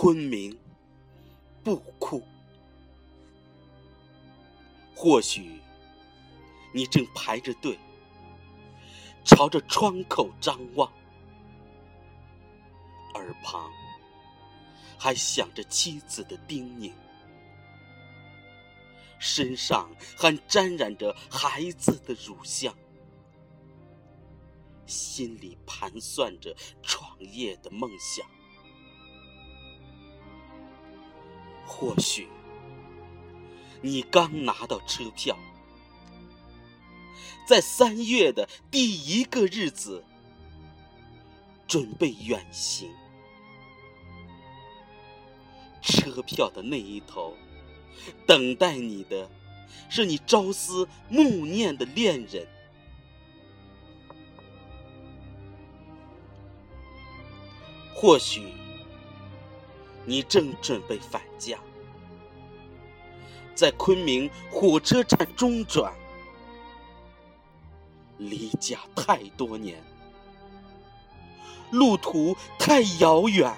昆明不哭。或许你正排着队，朝着窗口张望，耳旁还响着妻子的叮咛，身上还沾染着孩子的乳香，心里盘算着创业的梦想。或许。你刚拿到车票，在三月的第一个日子，准备远行。车票的那一头，等待你的，是你朝思暮念的恋人。或许，你正准备返家。在昆明火车站中转，离家太多年，路途太遥远，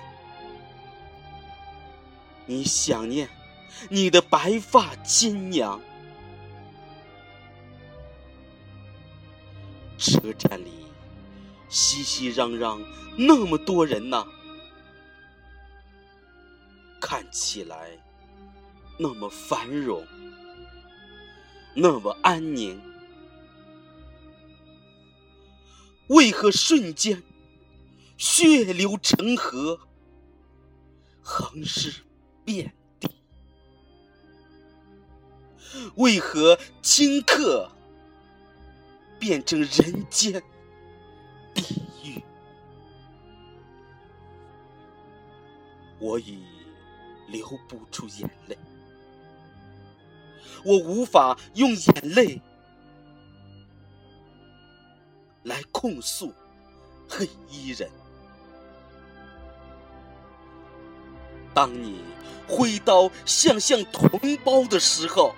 你想念你的白发亲娘。车站里熙熙攘攘，那么多人呐，看起来。那么繁荣，那么安宁，为何瞬间血流成河，横尸遍地？为何顷刻变成人间地狱？我已流不出眼泪。我无法用眼泪来控诉黑衣人。当你挥刀向向同胞的时候，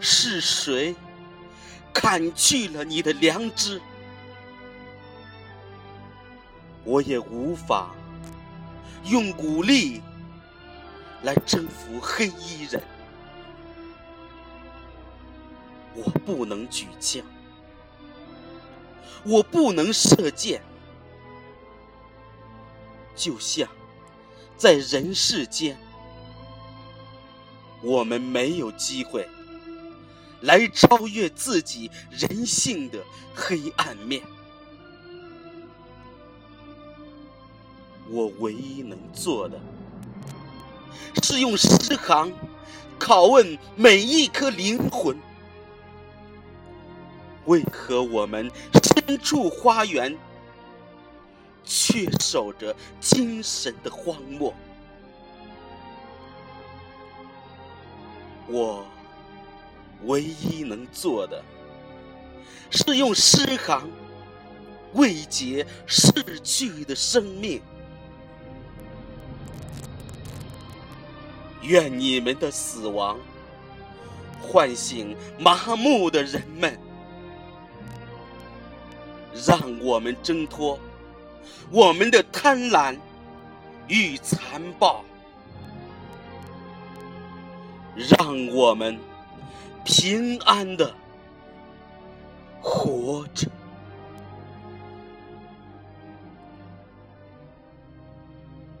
是谁砍去了你的良知？我也无法用鼓励。来征服黑衣人，我不能举枪，我不能射箭，就像在人世间，我们没有机会来超越自己人性的黑暗面。我唯一能做的。是用诗行拷问每一颗灵魂：为何我们身处花园，却守着精神的荒漠？我唯一能做的，是用诗行慰藉逝去的生命。愿你们的死亡唤醒麻木的人们，让我们挣脱我们的贪婪与残暴，让我们平安的活着。